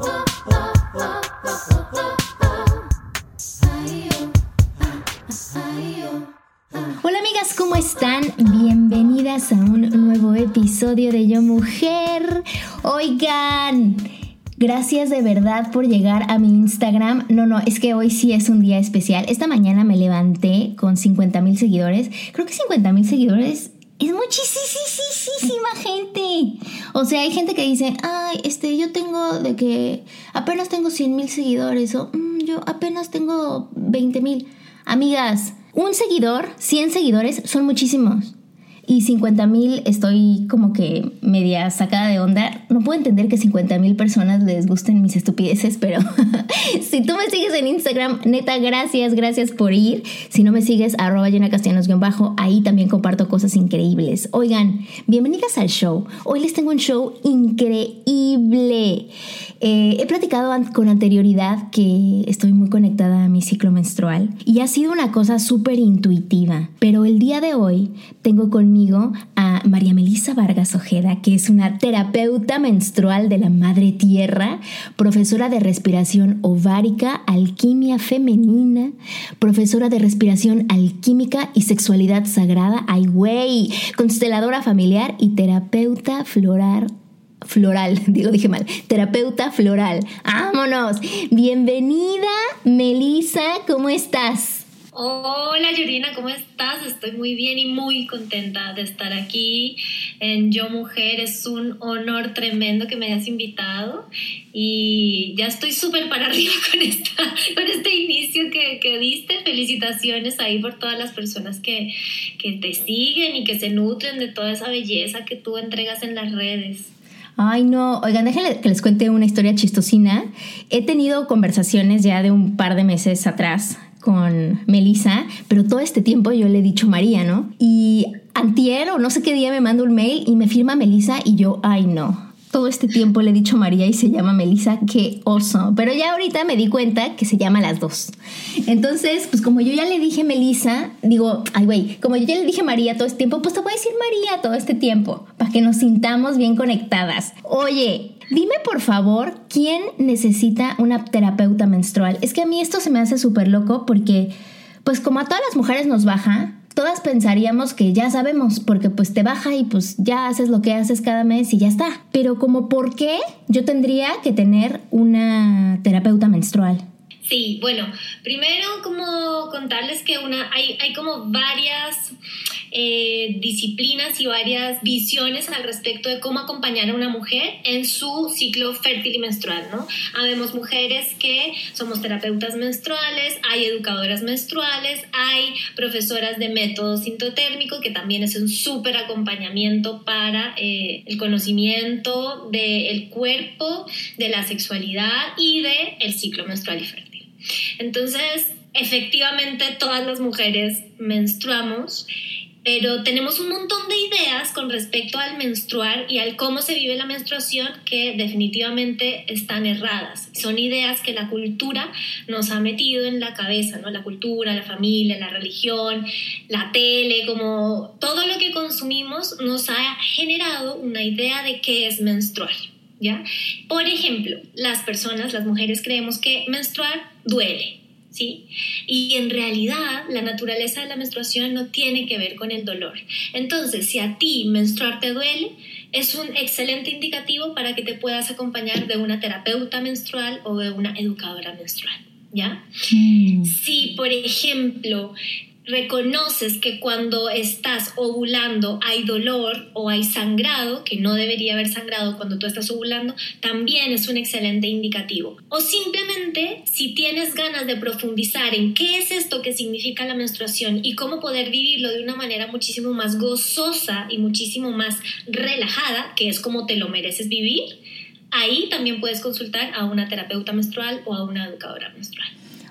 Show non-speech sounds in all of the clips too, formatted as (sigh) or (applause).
Hola amigas, ¿cómo están? Bienvenidas a un nuevo episodio de Yo Mujer. Oigan, gracias de verdad por llegar a mi Instagram. No, no, es que hoy sí es un día especial. Esta mañana me levanté con 50 mil seguidores. Creo que 50 mil seguidores es muchísima gente. O sea, hay gente que dice, ay, este, yo tengo de que apenas tengo 100 mil seguidores o "Mm, yo apenas tengo 20 mil. Amigas, un seguidor, 100 seguidores son muchísimos. Y 50 mil estoy como que media sacada de onda. No puedo entender que 50 mil personas les gusten mis estupideces, pero (laughs) si tú me sigues en Instagram, neta, gracias, gracias por ir. Si no me sigues, arroba llena bajo ahí también comparto cosas increíbles. Oigan, bienvenidas al show. Hoy les tengo un show increíble. Eh, he platicado con anterioridad que estoy muy conectada a mi ciclo menstrual y ha sido una cosa súper intuitiva, pero el día de hoy tengo conmigo a María Melisa Vargas Ojeda, que es una terapeuta menstrual de la Madre Tierra, profesora de respiración ovárica, alquimia femenina, profesora de respiración alquímica y sexualidad sagrada, ay güey, consteladora familiar y terapeuta floral floral, (laughs) digo, dije mal, terapeuta floral. ¡Vámonos! Bienvenida, Melisa, ¿cómo estás? Hola Yorina, ¿cómo estás? Estoy muy bien y muy contenta de estar aquí en Yo Mujer. Es un honor tremendo que me hayas invitado y ya estoy súper para (laughs) arriba con, esta, con este inicio que, que diste. Felicitaciones ahí por todas las personas que, que te siguen y que se nutren de toda esa belleza que tú entregas en las redes. Ay, no, oigan, déjenle que les cuente una historia chistosina. He tenido conversaciones ya de un par de meses atrás con Melissa, pero todo este tiempo yo le he dicho María, ¿no? Y antier o no sé qué día me manda un mail y me firma Melissa y yo, ay, no. Todo este tiempo le he dicho María y se llama Melissa, qué oso. Pero ya ahorita me di cuenta que se llama las dos. Entonces, pues como yo ya le dije Melissa, digo, ay güey, como yo ya le dije María todo este tiempo, pues te voy a decir María todo este tiempo, para que nos sintamos bien conectadas. Oye, Dime por favor, ¿quién necesita una terapeuta menstrual? Es que a mí esto se me hace súper loco porque, pues como a todas las mujeres nos baja, todas pensaríamos que ya sabemos, porque pues te baja y pues ya haces lo que haces cada mes y ya está. Pero como, ¿por qué yo tendría que tener una terapeuta menstrual? Sí, bueno, primero como contarles que una, hay, hay como varias eh, disciplinas y varias visiones al respecto de cómo acompañar a una mujer en su ciclo fértil y menstrual, ¿no? Habemos mujeres que somos terapeutas menstruales, hay educadoras menstruales, hay profesoras de método sintotérmico, que también es un súper acompañamiento para eh, el conocimiento del cuerpo, de la sexualidad y del el ciclo menstrual y fértil. Entonces, efectivamente, todas las mujeres menstruamos pero tenemos un montón de ideas con respecto al menstruar y al cómo se vive la menstruación que definitivamente están erradas. Son ideas que la cultura nos ha metido en la cabeza, ¿no? La cultura, la familia, la religión, la tele, como todo lo que consumimos nos ha generado una idea de qué es menstruar. ¿Ya? Por ejemplo, las personas, las mujeres creemos que menstruar duele, ¿sí? Y en realidad la naturaleza de la menstruación no tiene que ver con el dolor. Entonces, si a ti menstruar te duele, es un excelente indicativo para que te puedas acompañar de una terapeuta menstrual o de una educadora menstrual. ¿Ya? Mm. Si, por ejemplo, reconoces que cuando estás ovulando hay dolor o hay sangrado, que no debería haber sangrado cuando tú estás ovulando, también es un excelente indicativo. O simplemente si tienes ganas de profundizar en qué es esto que significa la menstruación y cómo poder vivirlo de una manera muchísimo más gozosa y muchísimo más relajada, que es como te lo mereces vivir, ahí también puedes consultar a una terapeuta menstrual o a una educadora menstrual.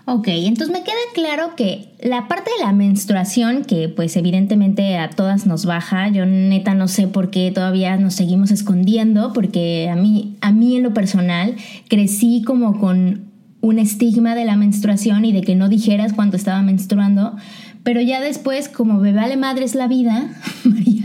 Ok, entonces me queda claro que la parte de la menstruación, que pues evidentemente a todas nos baja, yo neta no sé por qué todavía nos seguimos escondiendo, porque a mí, a mí en lo personal crecí como con un estigma de la menstruación y de que no dijeras cuando estaba menstruando, pero ya después, como me vale madres la vida, (laughs) María,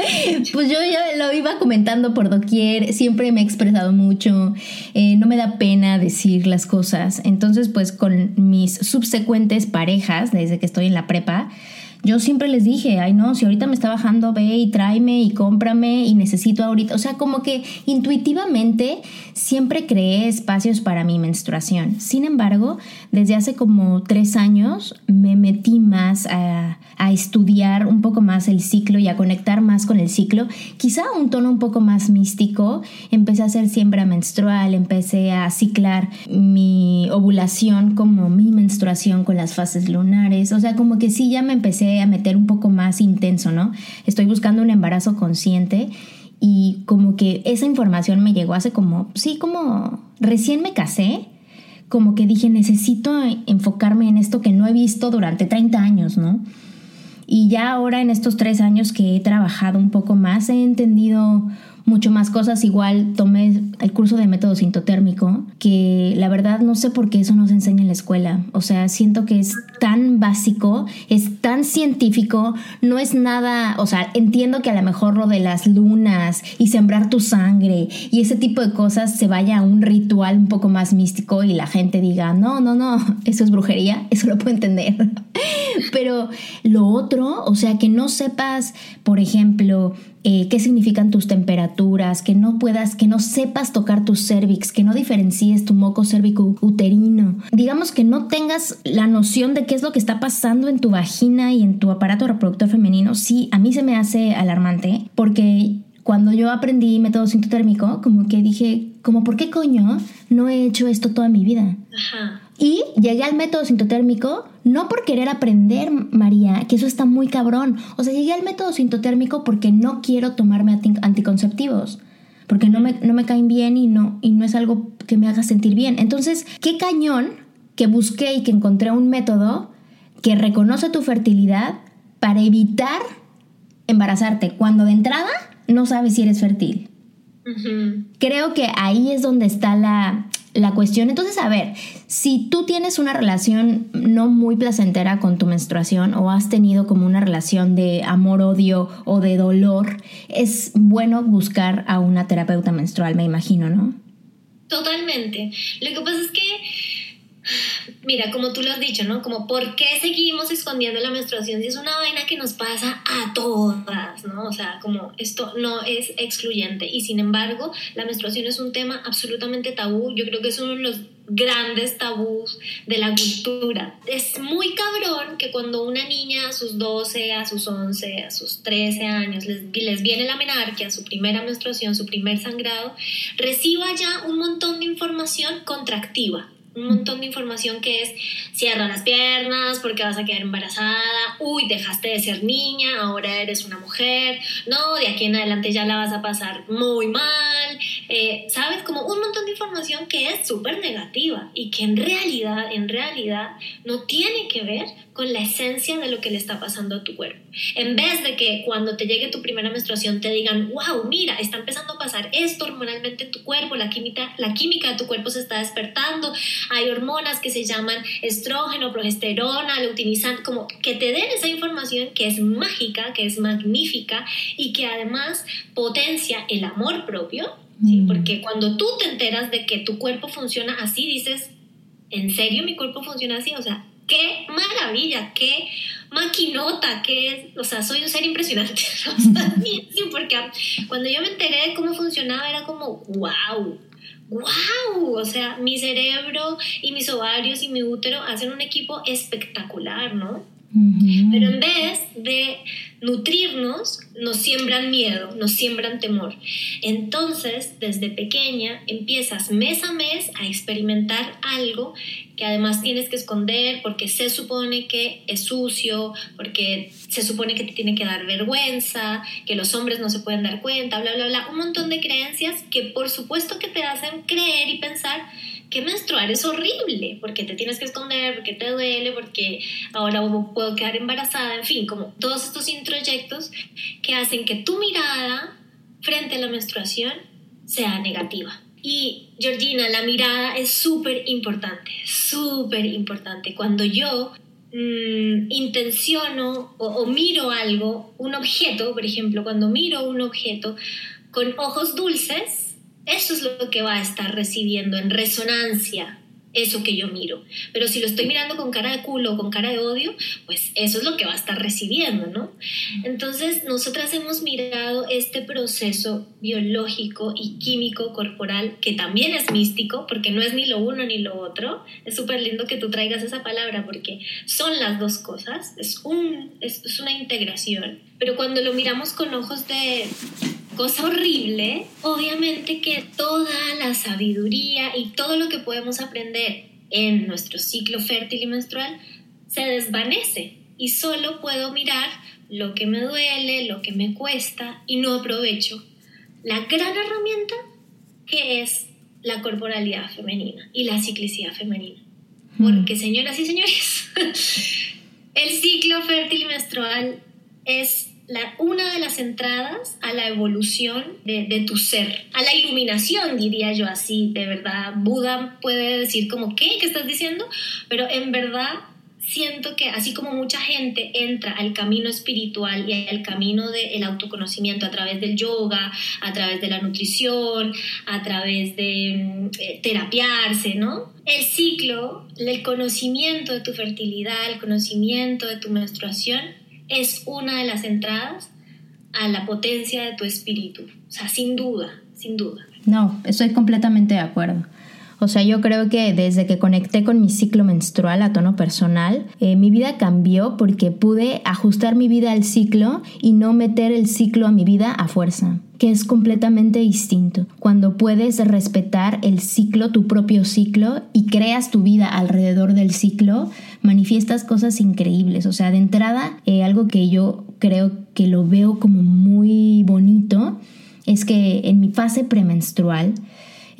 (laughs) Pues yo ya lo iba comentando por doquier, siempre me he expresado mucho, eh, no me da pena decir las cosas. Entonces, pues con mis subsecuentes parejas, desde que estoy en la prepa, yo siempre les dije, ay no, si ahorita me está bajando, ve y tráeme y cómprame y necesito ahorita. O sea, como que intuitivamente siempre creé espacios para mi menstruación. Sin embargo, desde hace como tres años me metí más a, a estudiar un poco más el ciclo y a conectar más con el ciclo. Quizá un tono un poco más místico. Empecé a hacer siembra menstrual, empecé a ciclar mi ovulación como mi menstruación con las fases lunares. O sea, como que sí, ya me empecé a meter un poco más intenso, ¿no? Estoy buscando un embarazo consciente y como que esa información me llegó hace como, sí, como recién me casé, como que dije, necesito enfocarme en esto que no he visto durante 30 años, ¿no? Y ya ahora en estos tres años que he trabajado un poco más, he entendido mucho más cosas. Igual tomé el curso de método sintotérmico, que la verdad no sé por qué eso no se enseña en la escuela. O sea, siento que es tan básico, es tan científico, no es nada, o sea, entiendo que a lo mejor lo de las lunas y sembrar tu sangre y ese tipo de cosas se vaya a un ritual un poco más místico y la gente diga, no, no, no, eso es brujería, (laughs) eso lo puedo entender. (laughs) Pero lo otro, o sea, que no sepas, por ejemplo, eh, qué significan tus temperaturas, que no puedas, que no sepas tocar tu cervix, que no diferencies tu moco cérvico uterino. Digamos que no tengas la noción de qué es lo que está pasando en tu vagina y en tu aparato reproductor femenino. Sí, a mí se me hace alarmante porque cuando yo aprendí método sintotérmico, como que dije, como, ¿por qué coño no he hecho esto toda mi vida? Ajá. Y llegué al método sintotérmico no por querer aprender, María, que eso está muy cabrón. O sea, llegué al método sintotérmico porque no quiero tomarme anticonceptivos. Porque no me, no me caen bien y no, y no es algo que me haga sentir bien. Entonces, qué cañón que busqué y que encontré un método que reconoce tu fertilidad para evitar embarazarte cuando de entrada no sabes si eres fértil. Creo que ahí es donde está la, la cuestión. Entonces, a ver, si tú tienes una relación no muy placentera con tu menstruación o has tenido como una relación de amor-odio o de dolor, es bueno buscar a una terapeuta menstrual, me imagino, ¿no? Totalmente. Lo que pasa es que Mira, como tú lo has dicho, ¿no? Como, ¿por qué seguimos escondiendo la menstruación si es una vaina que nos pasa a todas, ¿no? O sea, como esto no es excluyente. Y sin embargo, la menstruación es un tema absolutamente tabú. Yo creo que es uno de los grandes tabús de la cultura. Es muy cabrón que cuando una niña a sus 12, a sus 11, a sus 13 años les, les viene la menarquia, su primera menstruación, su primer sangrado, reciba ya un montón de información contractiva un montón de información que es cierra las piernas porque vas a quedar embarazada, uy, dejaste de ser niña, ahora eres una mujer, no, de aquí en adelante ya la vas a pasar muy mal, eh, ¿sabes? Como un montón de información que es súper negativa y que en realidad, en realidad no tiene que ver con la esencia de lo que le está pasando a tu cuerpo. En vez de que cuando te llegue tu primera menstruación te digan, wow, mira, está empezando a pasar esto hormonalmente en tu cuerpo, la química, la química de tu cuerpo se está despertando, hay hormonas que se llaman estrógeno, progesterona, luteinizan, como que te den esa información que es mágica, que es magnífica y que además potencia el amor propio, ¿sí? Mm. porque cuando tú te enteras de que tu cuerpo funciona así, dices, ¿en serio mi cuerpo funciona así? O sea, qué maravilla, qué maquinota, qué, o sea, soy un ser impresionante. (laughs) (laughs) porque cuando yo me enteré de cómo funcionaba era como, wow, wow, o sea, mi cerebro y mis ovarios y mi útero hacen un equipo espectacular, ¿no? Pero en vez de nutrirnos, nos siembran miedo, nos siembran temor. Entonces, desde pequeña, empiezas mes a mes a experimentar algo que además tienes que esconder porque se supone que es sucio, porque se supone que te tiene que dar vergüenza, que los hombres no se pueden dar cuenta, bla, bla, bla. Un montón de creencias que por supuesto que te hacen creer y pensar que menstruar es horrible, porque te tienes que esconder, porque te duele, porque ahora puedo quedar embarazada, en fin, como todos estos introyectos que hacen que tu mirada frente a la menstruación sea negativa. Y Georgina, la mirada es súper importante, súper importante. Cuando yo mm, intenciono o, o miro algo, un objeto, por ejemplo, cuando miro un objeto con ojos dulces, eso es lo que va a estar recibiendo en resonancia eso que yo miro. Pero si lo estoy mirando con cara de culo o con cara de odio, pues eso es lo que va a estar recibiendo, ¿no? Entonces, nosotras hemos mirado este proceso biológico y químico corporal, que también es místico, porque no es ni lo uno ni lo otro. Es súper lindo que tú traigas esa palabra, porque son las dos cosas, es, un, es una integración. Pero cuando lo miramos con ojos de cosa horrible, obviamente que toda la sabiduría y todo lo que podemos aprender en nuestro ciclo fértil y menstrual se desvanece y solo puedo mirar lo que me duele, lo que me cuesta y no aprovecho la gran herramienta que es la corporalidad femenina y la ciclicidad femenina. Hmm. Porque señoras y señores, (laughs) el ciclo fértil y menstrual es una de las entradas a la evolución de, tu ser, a la iluminación, diría yo así, de verdad. Buda puede decir como, ¿qué? ¿Qué estás diciendo? Pero en verdad siento que así como mucha gente entra al camino espiritual y al camino del autoconocimiento a través del yoga, a través de la nutrición, a través de mm, eh, terapiarse, ¿no? El ciclo, el conocimiento de tu fertilidad, el conocimiento de tu menstruación, es una de las entradas a la potencia de tu espíritu. O sea, sin duda, sin duda. No, estoy completamente de acuerdo. O sea, yo creo que desde que conecté con mi ciclo menstrual a tono personal, eh, mi vida cambió porque pude ajustar mi vida al ciclo y no meter el ciclo a mi vida a fuerza que es completamente distinto. Cuando puedes respetar el ciclo, tu propio ciclo, y creas tu vida alrededor del ciclo, manifiestas cosas increíbles. O sea, de entrada, eh, algo que yo creo que lo veo como muy bonito es que en mi fase premenstrual,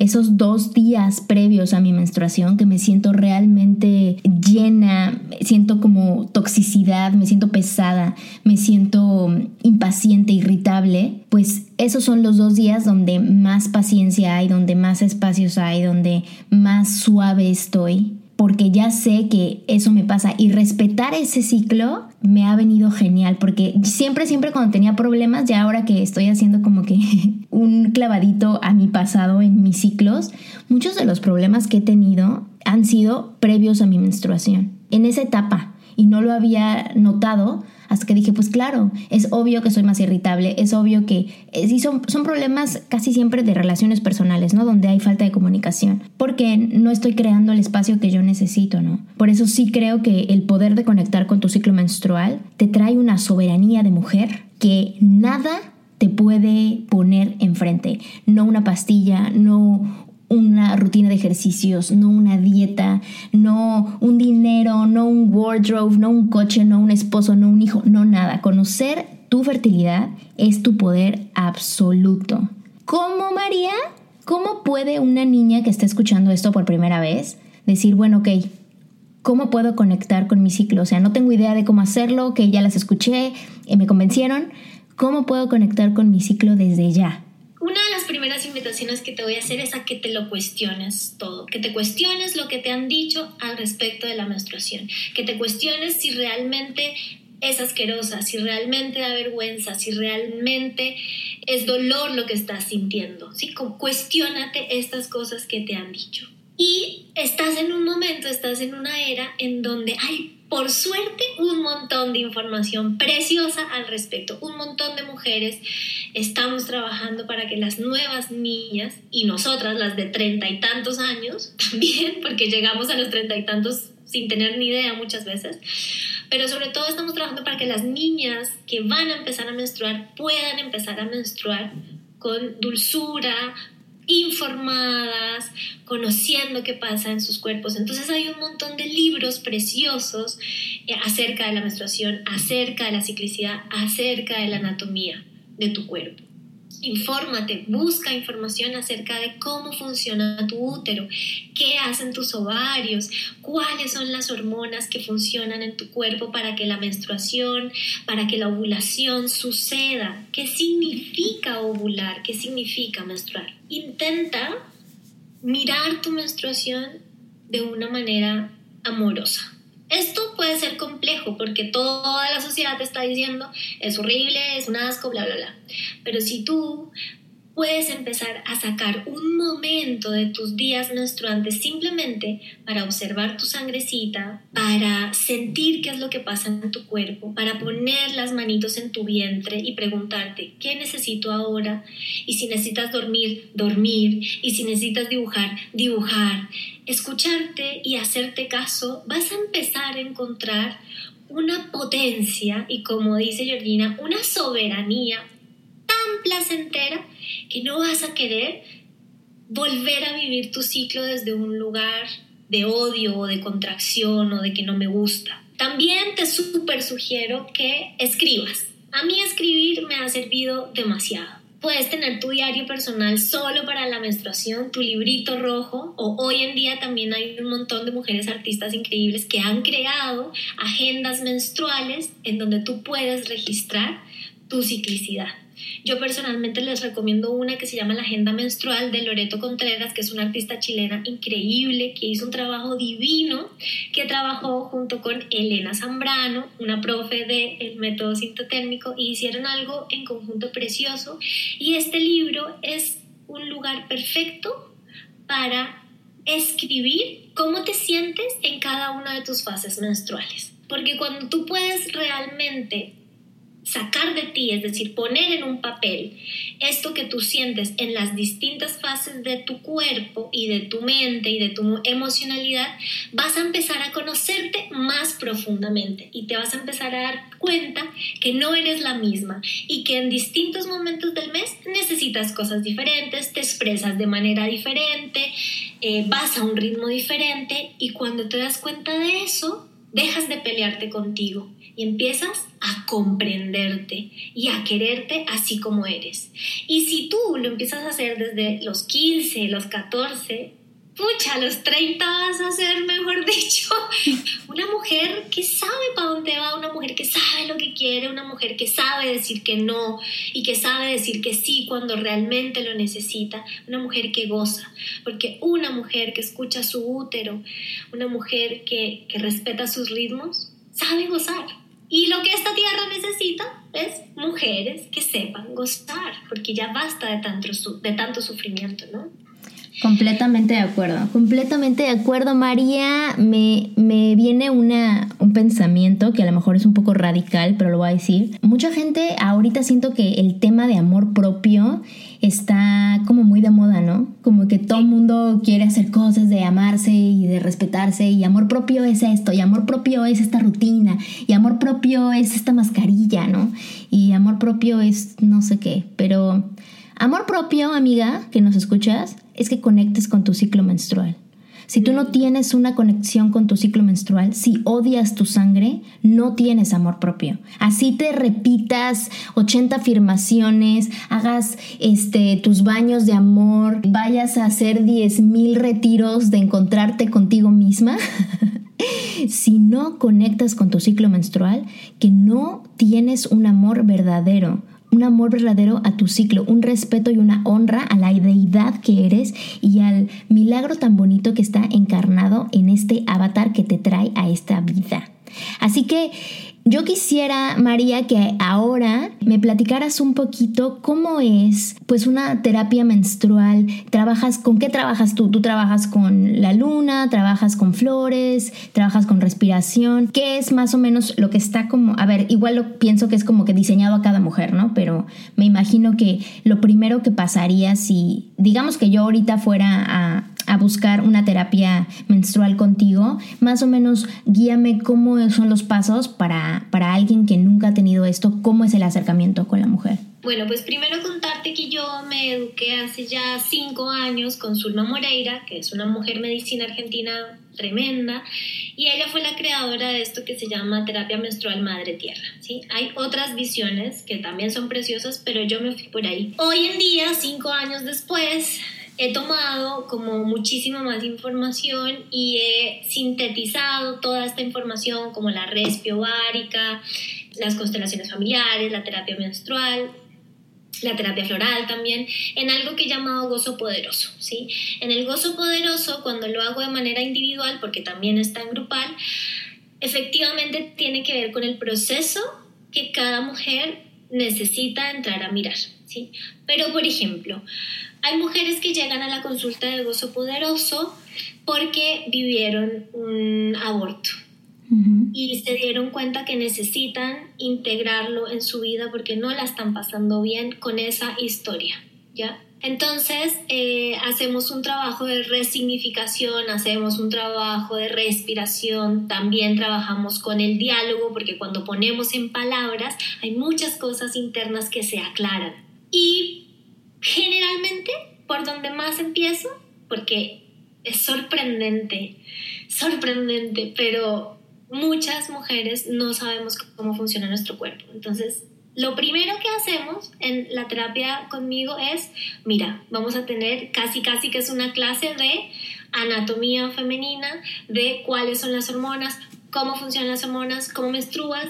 esos dos días previos a mi menstruación que me siento realmente llena, siento como toxicidad, me siento pesada, me siento impaciente, irritable, pues esos son los dos días donde más paciencia hay, donde más espacios hay, donde más suave estoy porque ya sé que eso me pasa y respetar ese ciclo me ha venido genial porque siempre, siempre cuando tenía problemas, ya ahora que estoy haciendo como que (laughs) un clavadito a mi pasado en mis ciclos, muchos de los problemas que he tenido han sido previos a mi menstruación, en esa etapa y no lo había notado hasta que dije, pues claro, es obvio que soy más irritable, es obvio que eh, sí son, son problemas casi siempre de relaciones personales, ¿no? Donde hay falta de comunicación, porque no estoy creando el espacio que yo necesito, ¿no? Por eso sí creo que el poder de conectar con tu ciclo menstrual te trae una soberanía de mujer que nada te puede poner enfrente. No una pastilla, no una rutina de ejercicios, no una dieta, no un dinero, no un wardrobe, no un coche, no un esposo, no un hijo, no nada. Conocer tu fertilidad es tu poder absoluto. ¿Cómo, María? ¿Cómo puede una niña que está escuchando esto por primera vez decir, bueno, ok, ¿cómo puedo conectar con mi ciclo? O sea, no tengo idea de cómo hacerlo, que ya las escuché, y me convencieron. ¿Cómo puedo conectar con mi ciclo desde ya? Una de las primeras invitaciones que te voy a hacer es a que te lo cuestiones todo, que te cuestiones lo que te han dicho al respecto de la menstruación, que te cuestiones si realmente es asquerosa, si realmente da vergüenza, si realmente es dolor lo que estás sintiendo, ¿sí? Cuestiónate estas cosas que te han dicho. Y estás en un momento, estás en una era en donde hay, por suerte, un montón de información preciosa al respecto. Un montón de mujeres estamos trabajando para que las nuevas niñas y nosotras, las de treinta y tantos años, (laughs) también, porque llegamos a los treinta y tantos sin tener ni idea muchas veces, pero sobre todo estamos trabajando para que las niñas que van a empezar a menstruar puedan empezar a menstruar con dulzura, informadas, conociendo qué pasa en sus cuerpos. Entonces hay un montón de libros preciosos eh, acerca de la menstruación, acerca de la ciclicidad, acerca de la anatomía de tu cuerpo. Infórmate, busca información acerca de cómo funciona tu útero, qué hacen tus ovarios, cuáles son las hormonas que funcionan en tu cuerpo para que la menstruación, para que la ovulación suceda, qué significa ovular, qué significa menstruar. Intenta mirar tu menstruación de una manera amorosa. Esto puede ser complejo porque toda la sociedad te está diciendo es horrible, es un asco, bla, bla, bla. Pero si tú puedes empezar a sacar un momento de tus días menstruantes simplemente para observar tu sangrecita, para sentir qué es lo que pasa en tu cuerpo, para poner las manitos en tu vientre y preguntarte qué necesito ahora y si necesitas dormir, dormir. Y si necesitas dibujar, dibujar, escucharte y hacerte caso, vas a empezar a encontrar una potencia y como dice Georgina, una soberanía placentera que no vas a querer volver a vivir tu ciclo desde un lugar de odio o de contracción o de que no me gusta. También te súper sugiero que escribas. A mí escribir me ha servido demasiado. Puedes tener tu diario personal solo para la menstruación, tu librito rojo, o hoy en día también hay un montón de mujeres artistas increíbles que han creado agendas menstruales en donde tú puedes registrar tu ciclicidad. Yo personalmente les recomiendo una que se llama La Agenda Menstrual de Loreto Contreras, que es una artista chilena increíble, que hizo un trabajo divino, que trabajó junto con Elena Zambrano, una profe del método sintotérmico, y hicieron algo en conjunto precioso. Y este libro es un lugar perfecto para escribir cómo te sientes en cada una de tus fases menstruales. Porque cuando tú puedes realmente sacar de ti, es decir, poner en un papel esto que tú sientes en las distintas fases de tu cuerpo y de tu mente y de tu emocionalidad, vas a empezar a conocerte más profundamente y te vas a empezar a dar cuenta que no eres la misma y que en distintos momentos del mes necesitas cosas diferentes, te expresas de manera diferente, eh, vas a un ritmo diferente y cuando te das cuenta de eso, dejas de pelearte contigo y empiezas a comprenderte y a quererte así como eres. Y si tú lo empiezas a hacer desde los 15, los 14, pucha, los 30 vas a ser, mejor (laughs) dicho, una mujer que sabe para dónde va, una mujer que sabe lo que quiere, una mujer que sabe decir que no y que sabe decir que sí cuando realmente lo necesita, una mujer que goza, porque una mujer que escucha su útero, una mujer que, que respeta sus ritmos, sabe gozar. Y lo que esta tierra necesita es mujeres que sepan gozar, porque ya basta de tanto, de tanto sufrimiento, ¿no? Completamente de acuerdo, completamente de acuerdo, María. Me, me viene una, un pensamiento que a lo mejor es un poco radical, pero lo voy a decir. Mucha gente ahorita siento que el tema de amor propio está como muy de moda, ¿no? Como que todo el mundo quiere hacer cosas de amarse y de respetarse y amor propio es esto, y amor propio es esta rutina, y amor propio es esta mascarilla, ¿no? Y amor propio es no sé qué, pero amor propio, amiga, que nos escuchas, es que conectes con tu ciclo menstrual. Si tú no tienes una conexión con tu ciclo menstrual, si odias tu sangre, no tienes amor propio. Así te repitas 80 afirmaciones, hagas este, tus baños de amor, vayas a hacer 10.000 retiros de encontrarte contigo misma. (laughs) si no conectas con tu ciclo menstrual, que no tienes un amor verdadero un amor verdadero a tu ciclo, un respeto y una honra a la deidad que eres y al milagro tan bonito que está encarnado en este avatar que te trae a esta vida. Así que Yo quisiera, María, que ahora me platicaras un poquito cómo es pues una terapia menstrual. ¿Trabajas con qué trabajas tú? ¿Tú trabajas con la luna? ¿Trabajas con flores? ¿Trabajas con respiración? ¿Qué es más o menos lo que está como, a ver, igual lo pienso que es como que diseñado a cada mujer, ¿no? Pero me imagino que lo primero que pasaría si, digamos que yo ahorita fuera a, a buscar una terapia menstrual contigo, más o menos guíame cómo son los pasos para, para alguien que nunca ha tenido esto, cómo es el acercamiento con la mujer. Bueno, pues primero contarte que yo me eduqué hace ya cinco años con Zulma Moreira, que es una mujer medicina argentina tremenda, y ella fue la creadora de esto que se llama terapia menstrual madre tierra. ¿sí? Hay otras visiones que también son preciosas, pero yo me fui por ahí. Hoy en día, cinco años después, he tomado como muchísima más información y he sintetizado toda esta información como la respi ovárica, las constelaciones familiares, la terapia menstrual, la terapia floral también, en algo que he llamado gozo poderoso, ¿sí? En el gozo poderoso, cuando lo hago de manera individual, porque también está en grupal, efectivamente tiene que ver con el proceso que cada mujer necesita entrar a mirar, ¿sí? Pero, por ejemplo, hay mujeres que llegan a la consulta de gozo poderoso porque vivieron un aborto y se dieron cuenta que necesitan integrarlo en su vida porque no la están pasando bien con esa historia, ¿ya? Entonces, eh, hacemos un trabajo de resignificación, hacemos un trabajo de respiración, también trabajamos con el diálogo, porque cuando ponemos en palabras hay muchas cosas internas que se aclaran. Y generalmente por donde más empiezo, porque es sorprendente, sorprendente, pero muchas mujeres no sabemos cómo funciona nuestro cuerpo. Entonces, lo primero que hacemos en la terapia conmigo es, mira, vamos a tener casi, casi que es una clase de anatomía femenina, de cuáles son las hormonas, cómo funcionan las hormonas, cómo menstruas,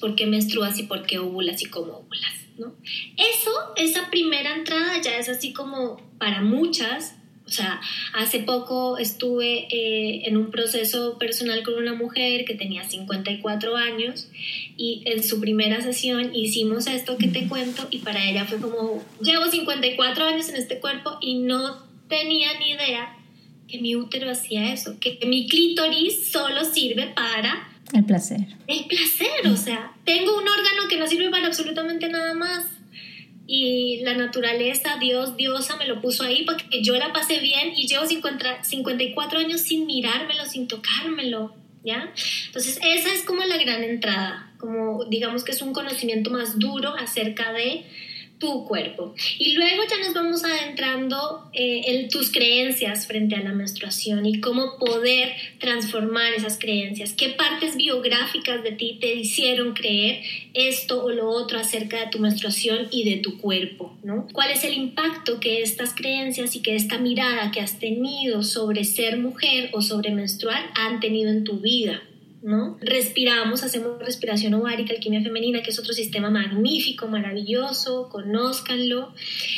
por qué menstruas y por qué ovulas y cómo ovulas. Eso, esa primera entrada ya es así como para muchas. O sea, hace poco estuve eh, en un proceso personal con una mujer que tenía 54 años y en su primera sesión hicimos esto que te cuento y para ella fue como, llevo 54 años en este cuerpo y no tenía ni idea que mi útero hacía eso, que mi clítoris solo sirve para el placer. El placer, o sea, tengo un órgano que no sirve para absolutamente nada más. Y la naturaleza, Dios, Diosa me lo puso ahí para que yo la pase bien y llevo 54 años sin mirármelo, sin tocármelo, ¿ya? Entonces, esa es como la gran entrada, como digamos que es un conocimiento más duro acerca de tu cuerpo. Y luego ya nos vamos adentrando eh, en tus creencias frente a la menstruación y cómo poder transformar esas creencias. ¿Qué partes biográficas de ti te hicieron creer esto o lo otro acerca de tu menstruación y de tu cuerpo? ¿no? ¿Cuál es el impacto que estas creencias y que esta mirada que has tenido sobre ser mujer o sobre menstruar han tenido en tu vida? ¿No? Respiramos, hacemos respiración ovárica, alquimia femenina, que es otro sistema magnífico, maravilloso, conózcanlo.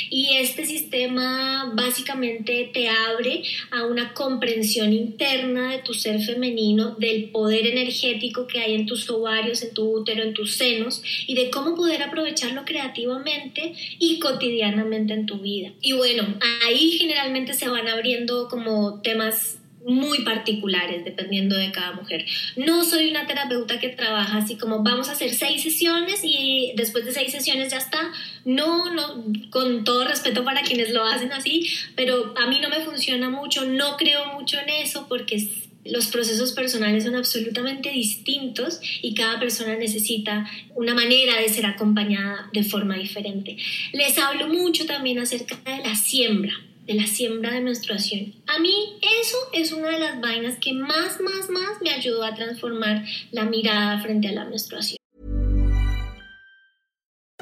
Y este sistema básicamente te abre a una comprensión interna de tu ser femenino, del poder energético que hay en tus ovarios, en tu útero, en tus senos, y de cómo poder aprovecharlo creativamente y cotidianamente en tu vida. Y bueno, ahí generalmente se van abriendo como temas muy particulares dependiendo de cada mujer. No soy una terapeuta que trabaja así como vamos a hacer seis sesiones y después de seis sesiones ya está. No, no, con todo respeto para quienes lo hacen así, pero a mí no me funciona mucho, no creo mucho en eso porque los procesos personales son absolutamente distintos y cada persona necesita una manera de ser acompañada de forma diferente. Les hablo mucho también acerca de la siembra de la siembra de menstruación. A mí eso es una de las vainas que más, más, más me ayudó a transformar la mirada frente a la menstruación.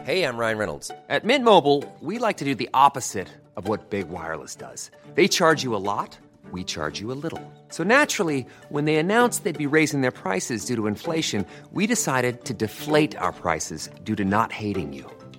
Hey, I'm Ryan Reynolds. At Mint Mobile, we like to do the opposite of what Big Wireless does. They charge you a lot, we charge you a little. So naturally, when they announced they'd be raising their prices due to inflation, we decided to deflate our prices due to not hating you.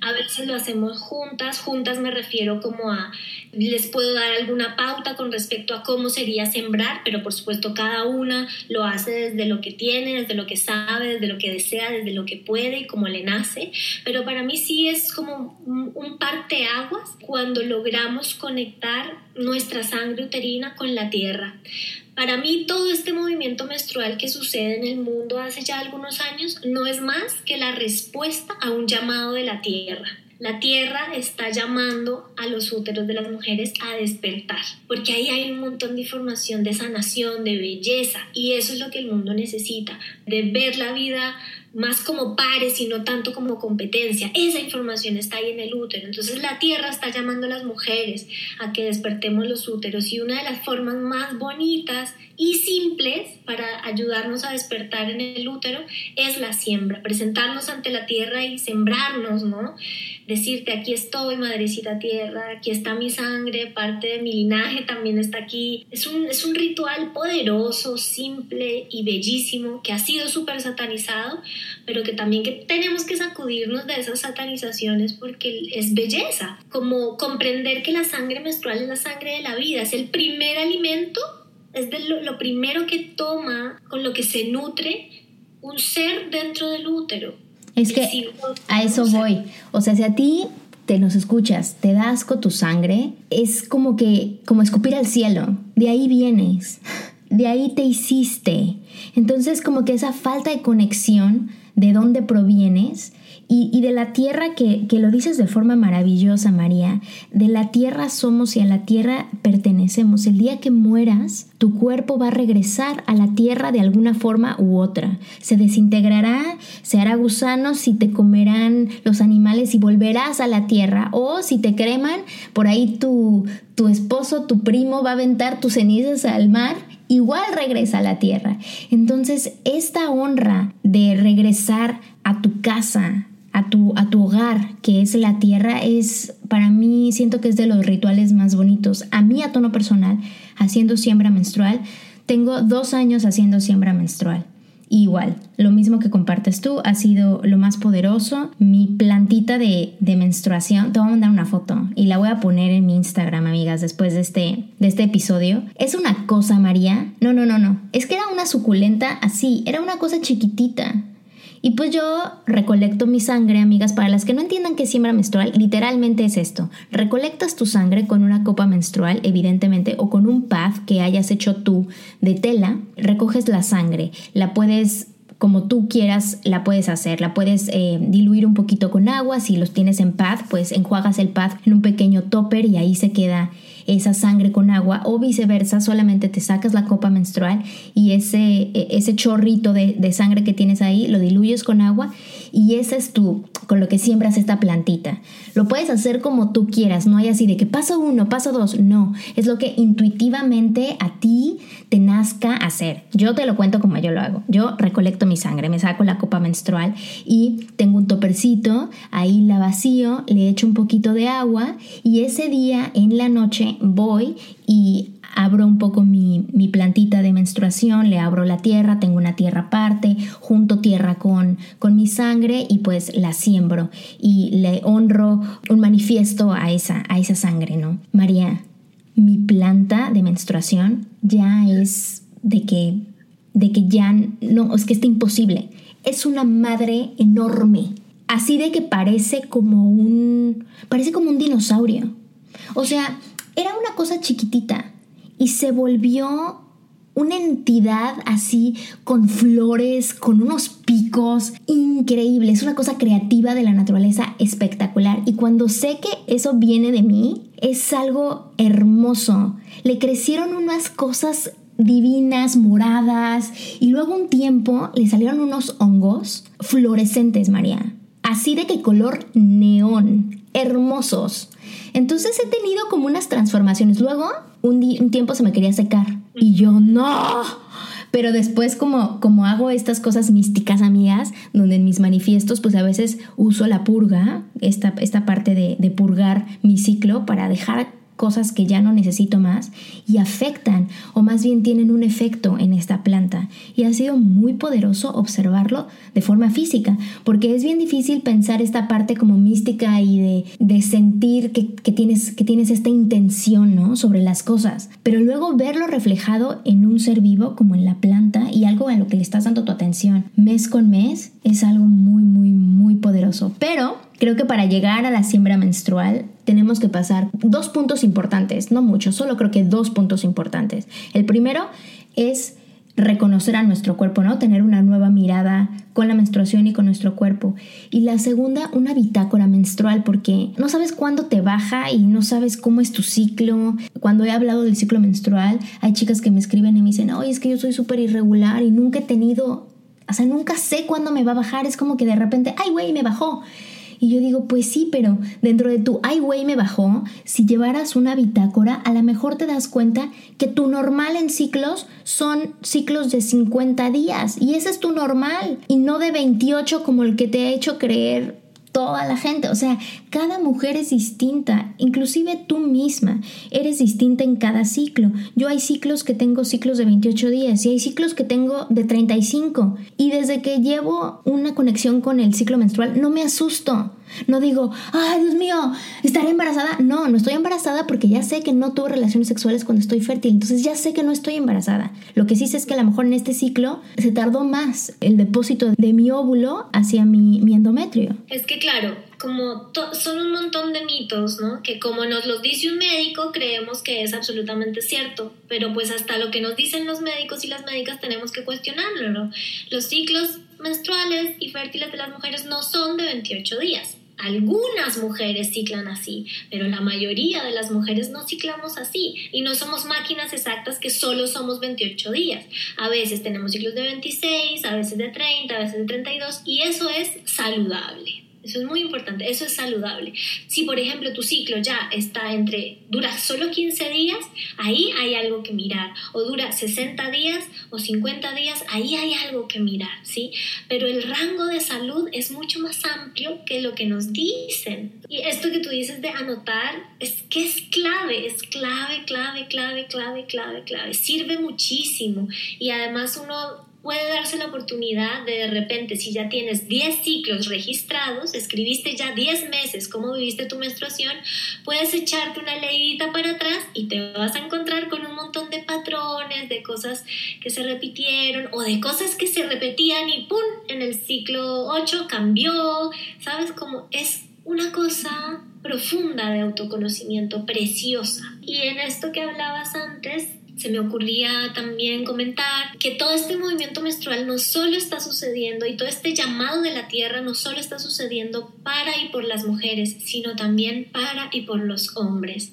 A veces lo hacemos juntas. Juntas me refiero como a, les puedo dar alguna pauta con respecto a cómo sería sembrar, pero por supuesto cada una lo hace desde lo que tiene, desde lo que sabe, desde lo que desea, desde lo que puede y como le nace. Pero para mí sí es como un, un parteaguas cuando logramos conectar nuestra sangre uterina con la tierra. Para mí todo este movimiento menstrual que sucede en el mundo hace ya algunos años no es más que la respuesta a un llamado de la tierra. La tierra está llamando a los úteros de las mujeres a despertar, porque ahí hay un montón de información de sanación, de belleza, y eso es lo que el mundo necesita, de ver la vida más como pares y no tanto como competencia. Esa información está ahí en el útero. Entonces la tierra está llamando a las mujeres a que despertemos los úteros y una de las formas más bonitas y simples para ayudarnos a despertar en el útero es la siembra, presentarnos ante la tierra y sembrarnos, ¿no? Decirte, aquí estoy, madrecita tierra, aquí está mi sangre, parte de mi linaje también está aquí. Es un, es un ritual poderoso, simple y bellísimo que ha sido súper satanizado, pero que también que tenemos que sacudirnos de esas satanizaciones porque es belleza, como comprender que la sangre menstrual es la sangre de la vida, es el primer alimento es de lo, primero que toma, con lo que se nutre un ser dentro del útero. Es que a eso voy. O sea, si a ti te nos escuchas, te da asco tu sangre, es como que, como escupir al cielo. De ahí vienes, de ahí te hiciste. Entonces, como que esa falta de conexión de dónde provienes y, de la tierra que, que, lo dices de forma maravillosa, María, de la tierra somos y a la tierra pertenecemos. El día que mueras, tu cuerpo va a regresar a la tierra de alguna forma u otra. Se desintegrará, se hará gusano, si te comerán los animales y volverás a la tierra. O si te creman, por ahí tu, tu esposo, tu primo va a aventar tus cenizas al mar igual regresa a la tierra. Entonces, esta honra de regresar a tu casa, a tu, a tu hogar, que es la tierra, es para mí, siento que es de los rituales más bonitos. A mí, a tono personal, haciendo siembra menstrual, tengo dos años haciendo siembra menstrual. Igual, lo mismo que compartes tú, ha sido lo más poderoso. Mi plantita de, de, menstruación, te voy a mandar una foto y la voy a poner en mi Instagram, amigas, después de este, de este episodio. Es una cosa, María. No, no, no, no. Es que era una suculenta así, era una cosa chiquitita. Y pues yo recolecto mi sangre, amigas, para las que no entiendan qué siembra menstrual, literalmente es esto. Recolectas tu sangre con una copa menstrual, evidentemente, o con un pad que hayas hecho tú de tela, recoges la sangre, la puedes como tú quieras la puedes hacer. La puedes eh, diluir un poquito con agua. Si los tienes en pad, pues enjuagas el pad en un pequeño topper y ahí se queda esa sangre con agua o viceversa, solamente te sacas la copa menstrual y ese, e, ese chorrito de, de sangre que tienes ahí lo diluyes con agua y ese es tu, con lo que siembras esta plantita. Lo puedes hacer como tú quieras, no hay así de que paso uno, paso dos, no, es lo que intuitivamente a ti te nazca hacer. Yo te lo cuento como yo lo hago. Yo recolecto mi sangre, me saco la copa menstrual y tengo un topercito, ahí la vacío, le echo un poquito de agua y ese día en la noche voy y abro un poco mi, plantita de menstruación, le abro la tierra, tengo una tierra aparte, junto tierra con, con mi sangre y pues la siembro y le honro un manifiesto a esa, a esa sangre, ¿no? María, mi planta de menstruación ya es de que, de que ya no, es que está imposible. Es una madre enorme, así de que parece como un, parece como un dinosaurio. O sea, era una cosa chiquitita, y se volvió una entidad así con flores, con unos picos increíbles, una cosa creativa de la naturaleza espectacular. Y cuando sé que eso viene de mí, es algo hermoso. Le crecieron unas cosas divinas, moradas, y luego un tiempo le salieron unos hongos fluorescentes, María. Así de que color neón, hermosos. Entonces he tenido como unas transformaciones. Luego, un, tiempo se me quería secar y yo no. Pero después como, como hago estas cosas místicas, amigas, donde en mis manifiestos pues a veces uso la purga, esta, esta parte de, de purgar mi ciclo para dejar cosas que ya no necesito más y afectan o más bien tienen un efecto en esta planta. Y ha sido muy poderoso observarlo de forma física, porque es bien difícil pensar esta parte como mística y de, de sentir que, que, tienes, que tienes esta intención ¿no? sobre las cosas, pero luego verlo reflejado en un ser vivo como en la planta y algo a lo que le estás dando tu atención mes con mes es algo muy, muy, muy poderoso. Pero Creo que para llegar a la siembra menstrual tenemos que pasar dos puntos importantes, no muchos, solo creo que dos puntos importantes. El primero es reconocer a nuestro cuerpo, ¿no? Tener una nueva mirada con la menstruación y con nuestro cuerpo. Y la segunda, una bitácora menstrual, porque no sabes cuándo te baja y no sabes cómo es tu ciclo. Cuando he hablado del ciclo menstrual, hay chicas que me escriben y me dicen, oye, es que yo soy súper irregular y nunca he tenido, o sea, nunca sé cuándo me va a bajar. Es como que de repente, ay, güey, me bajó. Y yo digo, pues sí, pero dentro de tu, ay, güey, me bajó, si llevaras una bitácora, a lo mejor te das cuenta que tu normal en ciclos son ciclos de 50 días. Y ese es tu normal. Y no de 28 como el que te ha hecho creer toda la gente. O sea, cada mujer es distinta, inclusive tú misma eres distinta en cada ciclo. Yo hay ciclos que tengo ciclos de 28 días y hay ciclos que tengo de 35. Y desde que llevo una conexión con el ciclo menstrual, no me asusto. No digo, ay Dios mío, estaré embarazada. No, no estoy embarazada porque ya sé que no tuve relaciones sexuales cuando estoy fértil. Entonces ya sé que no estoy embarazada. Lo que sí sé es que a lo mejor en este ciclo se tardó más el depósito de mi óvulo hacia mi, mi endometrio. Es que claro, como son un montón de mitos, ¿no? Que como nos los dice un médico, creemos que es absolutamente cierto, pero pues hasta lo que nos dicen los médicos y las médicas tenemos que cuestionarlo, ¿no? Los ciclos menstruales y fértiles de las mujeres no son de 28 días. Algunas mujeres ciclan así, pero la mayoría de las mujeres no ciclamos así y no somos máquinas exactas que solo somos 28 días. A veces tenemos ciclos de 26, a veces de 30, a veces de 32 y eso es saludable. Eso es muy importante, eso es saludable. Si por ejemplo tu ciclo ya está entre, dura solo 15 días, ahí hay algo que mirar. O dura 60 días o 50 días, ahí hay algo que mirar, ¿sí? Pero el rango de salud es mucho más amplio que lo que nos dicen. Y esto que tú dices de anotar, es que es clave, es clave, clave, clave, clave, clave, clave. Sirve muchísimo. Y además uno puede darse la oportunidad de de repente, si ya tienes 10 ciclos registrados, escribiste ya 10 meses cómo viviste tu menstruación, puedes echarte una leidita para atrás y te vas a encontrar con un montón de patrones, de cosas que se repitieron o de cosas que se repetían y ¡pum! En el ciclo 8 cambió, ¿sabes? Como es una cosa profunda de autoconocimiento, preciosa. Y en esto que hablabas antes, se me ocurría también comentar que todo este movimiento menstrual no solo está sucediendo y todo este llamado de la tierra no solo está sucediendo para y por las mujeres, sino también para y por los hombres.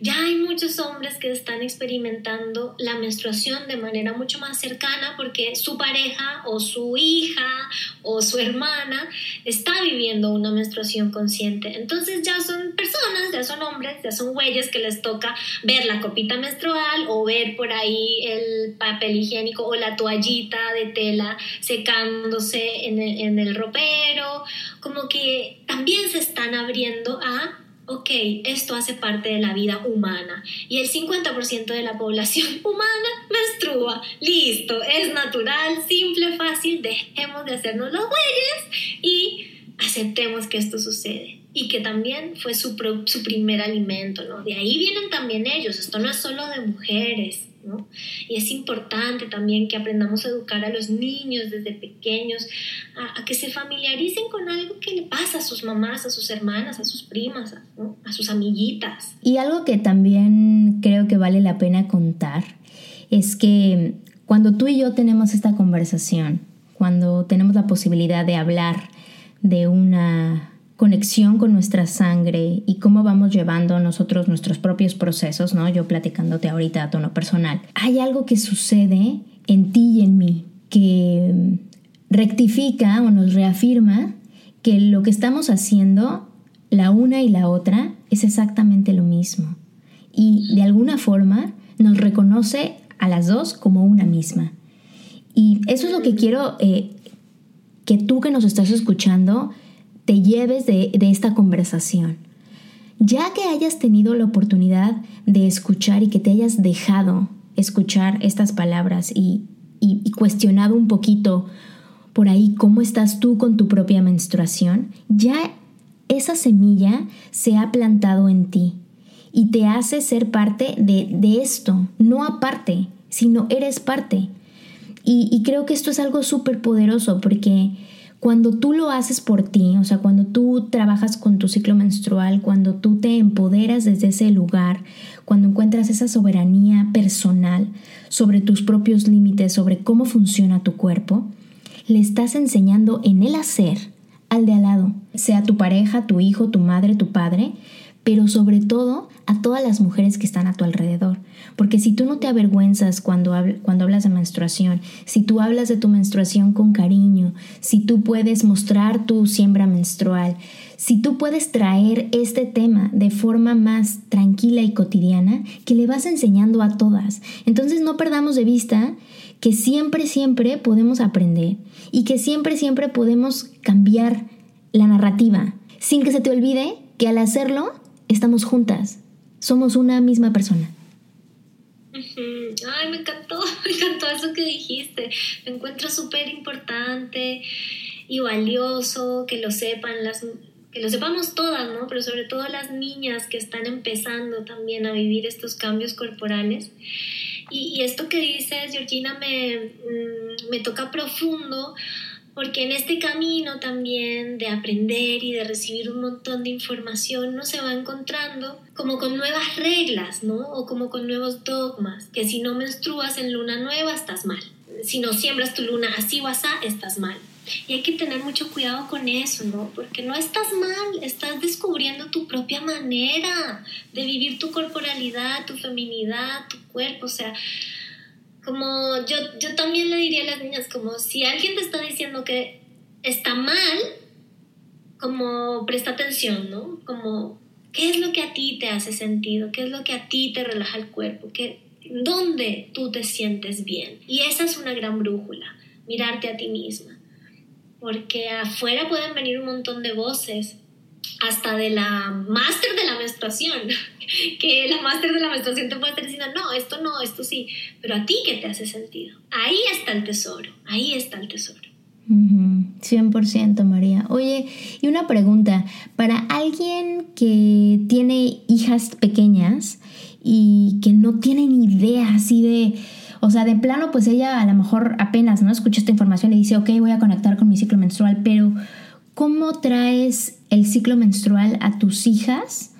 Ya hay muchos hombres que están experimentando la menstruación de manera mucho más cercana porque su pareja o su hija o su hermana está viviendo una menstruación consciente. Entonces ya son personas, ya son hombres, ya son güeyes que les toca ver la copita menstrual o ver por ahí el papel higiénico o la toallita de tela secándose en el, en el ropero. Como que también se están abriendo a ok, esto hace parte de la vida humana y el 50% de la población (laughs) humana menstrua. Listo, es natural, simple, fácil, dejemos de hacernos los güeyes y aceptemos que esto sucede y que también fue su, su primer alimento, ¿no? De ahí vienen también ellos, esto no es solo de mujeres, y es importante también que aprendamos a educar a los niños desde pequeños, a, que se familiaricen con algo que le pasa a sus mamás, a sus hermanas, a sus primas, a sus amiguitas. Y algo que también creo que vale la pena contar es que cuando tú y yo tenemos esta conversación, cuando tenemos la posibilidad de hablar de una conexión con nuestra sangre y cómo vamos llevando nosotros nuestros propios procesos, ¿no? Yo platicándote ahorita a tono personal. Hay algo que sucede en ti y en mí que rectifica o nos reafirma que lo que estamos haciendo, la una y la otra, es exactamente lo mismo. Y de alguna forma nos reconoce a las dos como una misma. Y eso es lo que quiero eh, que tú que nos estás escuchando te lleves de, esta conversación. ya que hayas tenido la oportunidad de escuchar y que te hayas dejado escuchar estas palabras y, y, cuestionado un poquito por ahí cómo estás tú con tu propia menstruación, ya esa semilla se ha plantado en ti y te hace ser parte de, de esto, no aparte, sino eres parte. Y, creo que esto es algo súper poderoso porque cuando tú lo haces por ti, o sea, cuando tú trabajas con tu ciclo menstrual, cuando tú te empoderas desde ese lugar, cuando encuentras esa soberanía personal sobre tus propios límites, sobre cómo funciona tu cuerpo, le estás enseñando en el hacer al de al lado, sea tu pareja, tu hijo, tu madre, tu padre, pero sobre todo a todas las mujeres que están a tu alrededor. Porque si tú no te avergüenzas cuando, cuando hablas de menstruación, si tú hablas de tu menstruación con cariño, si tú puedes mostrar tu siembra menstrual, si tú puedes traer este tema de forma más tranquila y cotidiana, que le vas enseñando a todas. Entonces no perdamos de vista que siempre, siempre podemos aprender y que siempre, siempre podemos cambiar la narrativa, sin que se te olvide que al hacerlo estamos juntas, somos una misma persona. Ay, me encantó, (laughs) me encantó eso que dijiste. Me encuentro súper importante y valioso que lo sepan las que lo sepamos todas, ¿no? Pero sobre todo las niñas que están empezando también a vivir estos cambios corporales. Y, esto que dices, Georgina, me, mm, me toca profundo porque en este camino también de aprender y de recibir un montón de información uno se va encontrando como con nuevas reglas, ¿no? O como con nuevos dogmas, que si no menstruas en luna nueva estás mal, si no siembras tu luna así o así estás mal. Y hay que tener mucho cuidado con eso, ¿no? Porque no estás mal, estás descubriendo tu propia manera de vivir tu corporalidad, tu feminidad, tu cuerpo, o sea, como yo, yo también le diría a las niñas, como si alguien te está diciendo que está mal, como presta atención, ¿no? Como, ¿qué es lo que a ti te hace sentido? ¿Qué es lo que a ti te relaja el cuerpo? ¿Qué, ¿Dónde tú te sientes bien? Y esa es una gran brújula, mirarte a ti misma. Porque afuera pueden venir un montón de voces hasta de la máster de la menstruación, (laughs) que la máster de la menstruación te puede estar diciendo, no, esto no, esto sí, pero a ti qué te hace sentido. Ahí está el tesoro, ahí está el tesoro. 100% María. Oye, y una pregunta, para alguien que tiene hijas pequeñas y que no tiene ni idea así de, o sea, de plano, pues ella a lo mejor apenas no escucha esta información y dice, ok, voy a conectar con mi ciclo menstrual, pero ¿cómo traes el ciclo menstrual a tus hijas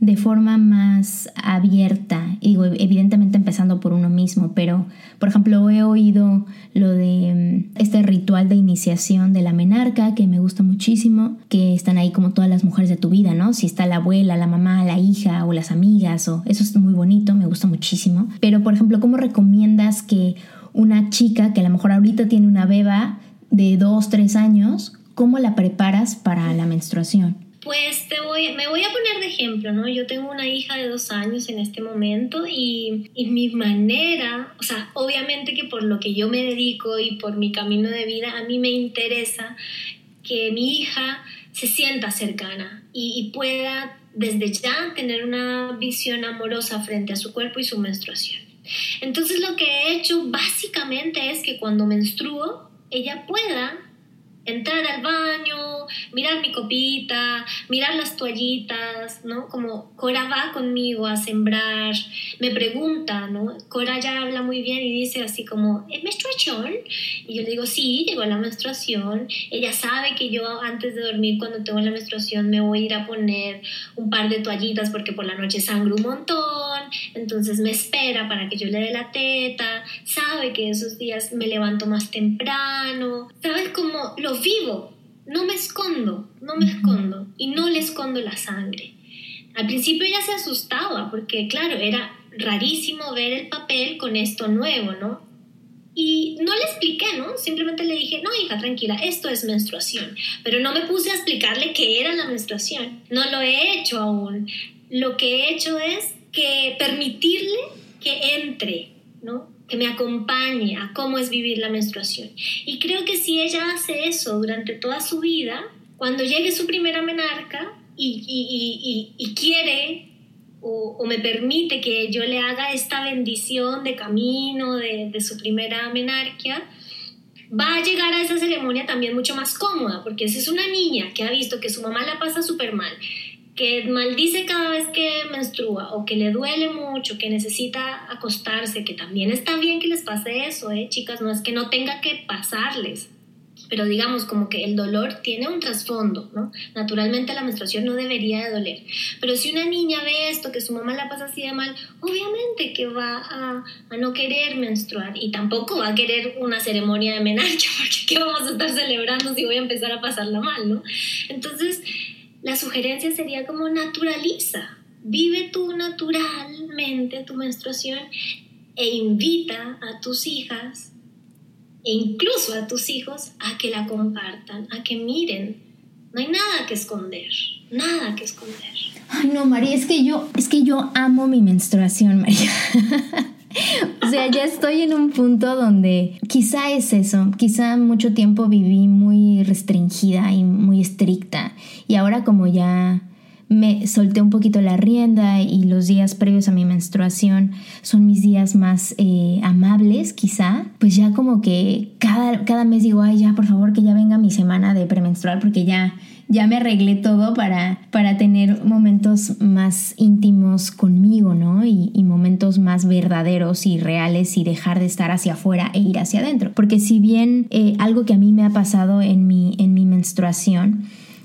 de forma más abierta, y evidentemente empezando por uno mismo, pero por ejemplo he oído lo de mm, este ritual de iniciación de la menarca que me gusta muchísimo, que están ahí como todas las mujeres de tu vida, ¿no? Si está la abuela, la mamá, la hija o las amigas, o eso es muy bonito, me gusta muchísimo. Pero por ejemplo, ¿cómo recomiendas que una chica que a lo mejor ahorita tiene una beba de dos, tres años, ¿cómo la preparas para la menstruación? Pues te voy, me voy a poner de ejemplo, ¿no? Yo tengo una hija de dos años en este momento y, y, mi manera, o sea, obviamente que por lo que yo me dedico y por mi camino de vida, a mí me interesa que mi hija se sienta cercana y, y pueda desde ya tener una visión amorosa frente a su cuerpo y su menstruación. Entonces lo que he hecho básicamente es que cuando menstruo, ella pueda entrar al baño, mirar mi copita, mirar las toallitas, ¿no? Como Cora va conmigo a sembrar, me pregunta, ¿no? Cora ya habla muy bien y dice así como, ¿es menstruación? Y yo le digo, sí, llegó la menstruación. Ella sabe que yo antes de dormir, cuando tengo la menstruación, me voy a ir a poner un par de toallitas porque por la noche sangro un montón, entonces me espera para que yo le dé la teta, sabe que esos días me levanto más temprano, ¿sabes cómo lo vivo, no me escondo, no me escondo y no le escondo la sangre. Al principio ella se asustaba porque, claro, era rarísimo ver el papel con esto nuevo, ¿no? Y no le expliqué, ¿no? Simplemente le dije, no, hija, tranquila, esto es menstruación. Pero no me puse a explicarle qué era la menstruación. No lo he hecho aún. Lo que he hecho es que permitirle que entre, ¿no? Que me acompañe a cómo es vivir la menstruación. Y creo que si ella hace eso durante toda su vida, cuando llegue su primera menarca, y, quiere o, me permite que yo le haga esta bendición de camino de, de su primera menarquia, va a llegar a esa ceremonia también mucho más cómoda, porque si es una niña que ha visto que su mamá la pasa súper mal, que maldice cada vez que menstrua o que le duele mucho, que necesita acostarse, que también está bien que les pase eso, ¿eh? chicas, no es que no tenga que pasarles, pero digamos como que el dolor tiene un trasfondo, ¿no? Naturalmente la menstruación no debería de doler, pero si una niña ve esto, que su mamá la pasa así de mal, obviamente que va a, a no querer menstruar y tampoco va a querer una ceremonia de menarquia, (laughs) porque ¿qué vamos a estar celebrando si voy a empezar a pasarla mal, ¿no? Entonces, la sugerencia sería como naturaliza, vive tú naturalmente tu menstruación e invita a tus hijas e incluso a tus hijos a que la compartan, a que miren. No hay nada que esconder, nada que esconder. Ay, no, María, es que yo, es que yo amo mi menstruación, María. (laughs) (laughs) o sea, ya estoy en un punto donde quizá es eso, quizá mucho tiempo viví muy restringida y muy estricta. Y ahora como ya me solté un poquito la rienda y los días previos a mi menstruación son mis días más eh, amables, quizá, pues ya como que cada, cada mes digo, ay, ya, por favor, que ya venga mi semana de premenstrual porque ya, ya me arreglé todo para, para tener momentos más íntimos conmigo, ¿no? Y, momentos más verdaderos y reales y dejar de estar hacia afuera e ir hacia adentro. Porque si bien eh, algo que a mí me ha pasado en mi, en mi menstruación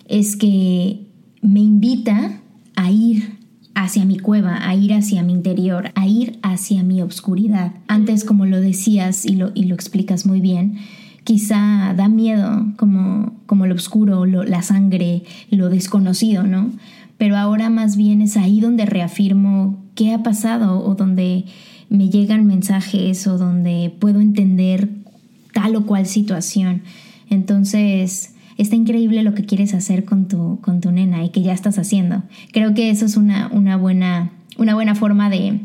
es que me invita a ir hacia mi cueva, a ir hacia mi interior, a ir hacia mi obscuridad. Antes, como lo decías y lo, y lo explicas muy bien, quizá da miedo como, como lo oscuro, la sangre, lo desconocido, ¿no? Pero ahora más bien es ahí donde reafirmo qué ha pasado o donde me llegan mensajes o donde puedo entender tal o cual situación. Entonces, está increíble lo que quieres hacer con tu, con tu nena y que ya estás haciendo. Creo que eso es una, una, buena, una buena forma de,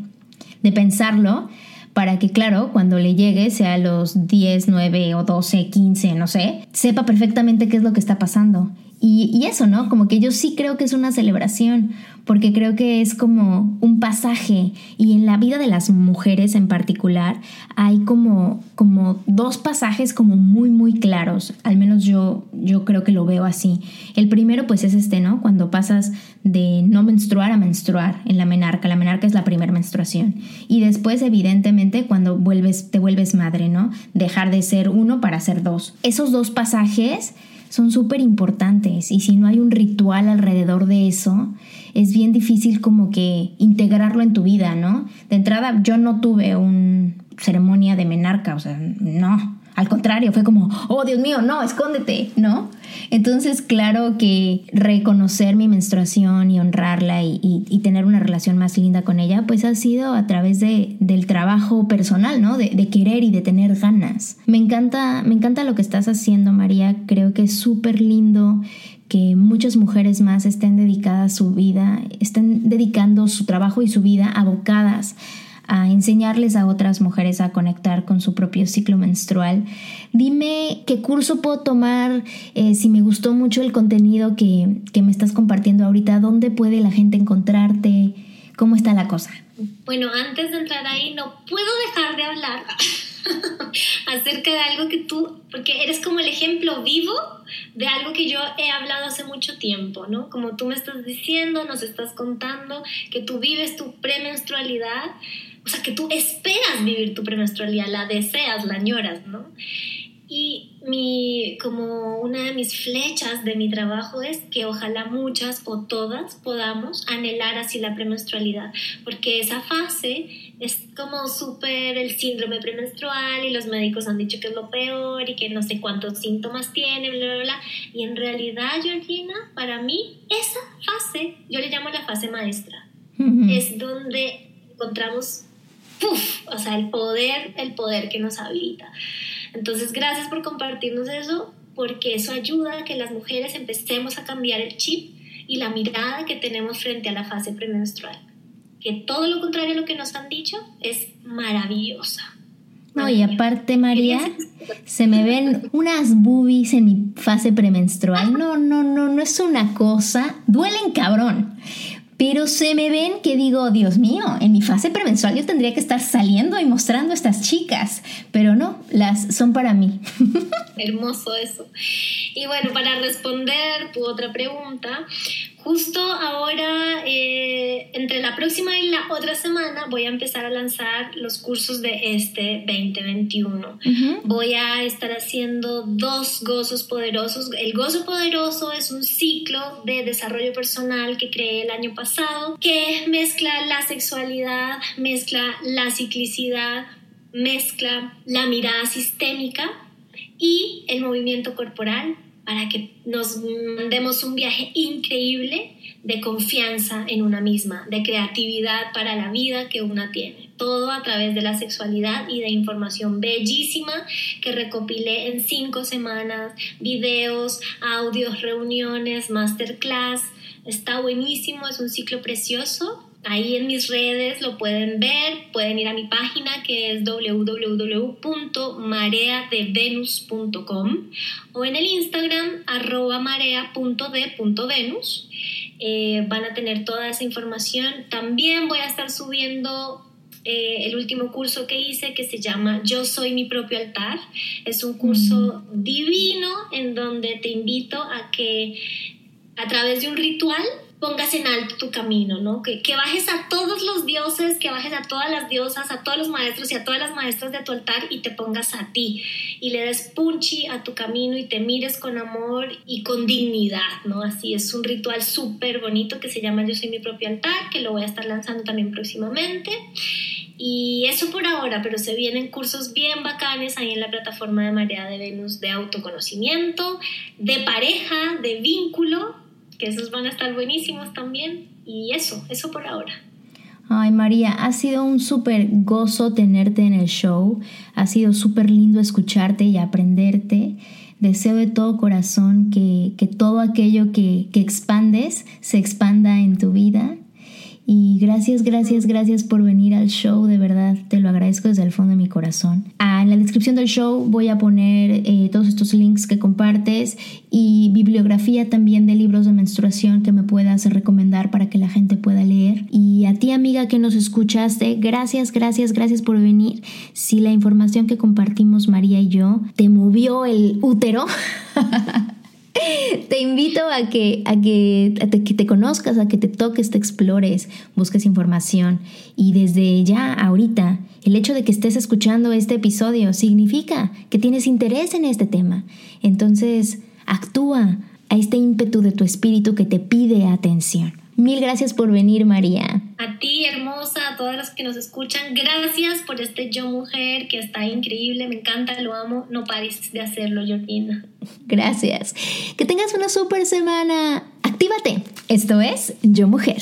de pensarlo para que, claro, cuando le llegue, sea a los 10, 9 o 12, 15, no sé, sepa perfectamente qué es lo que está pasando y, eso, ¿no? Como que yo sí creo que es una celebración, porque creo que es como un pasaje y en la vida de las mujeres en particular hay como, como dos pasajes como muy, muy claros, al menos yo, yo creo que lo veo así. El primero pues es este, ¿no? Cuando pasas de no menstruar a menstruar en la menarca, la menarca es la primera menstruación. Y después evidentemente cuando vuelves, te vuelves madre, ¿no? Dejar de ser uno para ser dos. Esos dos pasajes son súper importantes y si no hay un ritual alrededor de eso, es bien difícil como que integrarlo en tu vida, ¿no? De entrada yo no tuve una ceremonia de menarca, o sea, no, al contrario, fue como, oh Dios mío, no, escóndete, ¿no? Entonces, claro que reconocer mi menstruación y honrarla y, tener una relación más linda con ella, pues ha sido a través de, del trabajo personal, ¿no? De, de, querer y de tener ganas. Me encanta, me encanta lo que estás haciendo, María. Creo que es súper lindo que muchas mujeres más estén dedicadas su vida, estén dedicando su trabajo y su vida abocadas a enseñarles a otras mujeres a conectar con su propio ciclo menstrual. Dime qué curso puedo tomar, eh, si me gustó mucho el contenido que, que me estás compartiendo ahorita, dónde puede la gente encontrarte, cómo está la cosa. Bueno, antes de entrar ahí, no puedo dejar de hablar (laughs) acerca de algo que tú, porque eres como el ejemplo vivo de algo que yo he hablado hace mucho tiempo, ¿no? Como tú me estás diciendo, nos estás contando, que tú vives tu premenstrualidad o sea, que tú esperas vivir tu premenstrualidad, la deseas, la añoras, ¿no? Y mi, como una de mis flechas de mi trabajo es que ojalá muchas o todas podamos anhelar así la premenstrualidad, porque esa fase es como súper el síndrome premenstrual y los médicos han dicho que es lo peor y que no sé cuántos síntomas tiene, bla, bla, bla. Y en realidad, Georgina, para mí, esa fase, yo le llamo la fase maestra, es donde encontramos ¡puf! O sea, el poder, el poder que nos habilita. Entonces, gracias por compartirnos eso, porque eso ayuda a que las mujeres empecemos a cambiar el chip y la mirada que tenemos frente a la fase premenstrual. Que todo lo contrario a lo que nos han dicho es maravillosa. No, y aparte, María, se me ven unas boobies en mi fase premenstrual. No, no, no, no es una cosa. Duelen cabrón. Pero se me ven que digo, Dios mío, en mi fase premenstrual yo tendría que estar saliendo y mostrando a estas chicas, pero no, las son para mí. (laughs) Hermoso eso. Y bueno, para responder tu otra pregunta, justo ahora, eh, entre la próxima y la otra semana, voy a empezar a lanzar los cursos de este 2021. Voy a estar haciendo dos gozos poderosos. El gozo poderoso es un ciclo de desarrollo personal que creé el año pasado, que mezcla la sexualidad, mezcla la ciclicidad, mezcla la mirada sistémica y el movimiento corporal para que nos demos un viaje increíble de confianza en una misma, de creatividad para la vida que una tiene. Todo a través de la sexualidad y de información bellísima que recopilé en cinco semanas, videos, audios, reuniones, masterclass. Está buenísimo, es un ciclo precioso Ahí en mis redes lo pueden ver, pueden ir a mi página que es www.mareadevenus.com o en el Instagram arroba marea.de.venus. Eh, van a tener toda esa información. También voy a estar subiendo eh, el último curso que hice que se llama Yo soy mi propio altar. Es un curso mm. divino en donde te invito a que a través de un ritual pongas en alto tu camino, ¿no? Que, que, bajes a todos los dioses, que bajes a todas las diosas, a todos los maestros y a todas las maestras de tu altar y te pongas a ti y le des punchi a tu camino y te mires con amor y con dignidad, ¿no? Así es un ritual súper bonito que se llama Yo soy mi propio altar, que lo voy a estar lanzando también próximamente. Y eso por ahora, pero se vienen cursos bien bacanes ahí en la plataforma de Marea de Venus de autoconocimiento, de pareja, de vínculo, que esos van a estar buenísimos también. Y eso, eso por ahora. Ay María, ha sido un súper gozo tenerte en el show, ha sido súper lindo escucharte y aprenderte. Deseo de todo corazón que, que todo aquello que, que expandes se expanda en tu vida y gracias, gracias, gracias por venir al show, de verdad, te lo agradezco desde el fondo de mi corazón. Ah, en la descripción del show voy a poner eh, todos estos links que compartes y bibliografía también de libros de menstruación que me puedas recomendar para que la gente pueda leer. Y a ti amiga que nos escuchaste, gracias, gracias, gracias por venir. Si la información que compartimos María y yo te movió el útero, (laughs) (laughs) te invito a que, a que, que te conozcas, a que te toques, te explores, busques información. Y desde ya, ahorita, el hecho de que estés escuchando este episodio significa que tienes interés en este tema. Entonces, actúa a este ímpetu de tu espíritu que te pide atención. Mil gracias por venir, María. A ti, hermosa, a todas las que nos escuchan, gracias por este Yo Mujer que está increíble, me encanta, lo amo, no pares de hacerlo, Jordina. Gracias. Que tengas una super semana. Actívate. Esto es Yo Mujer.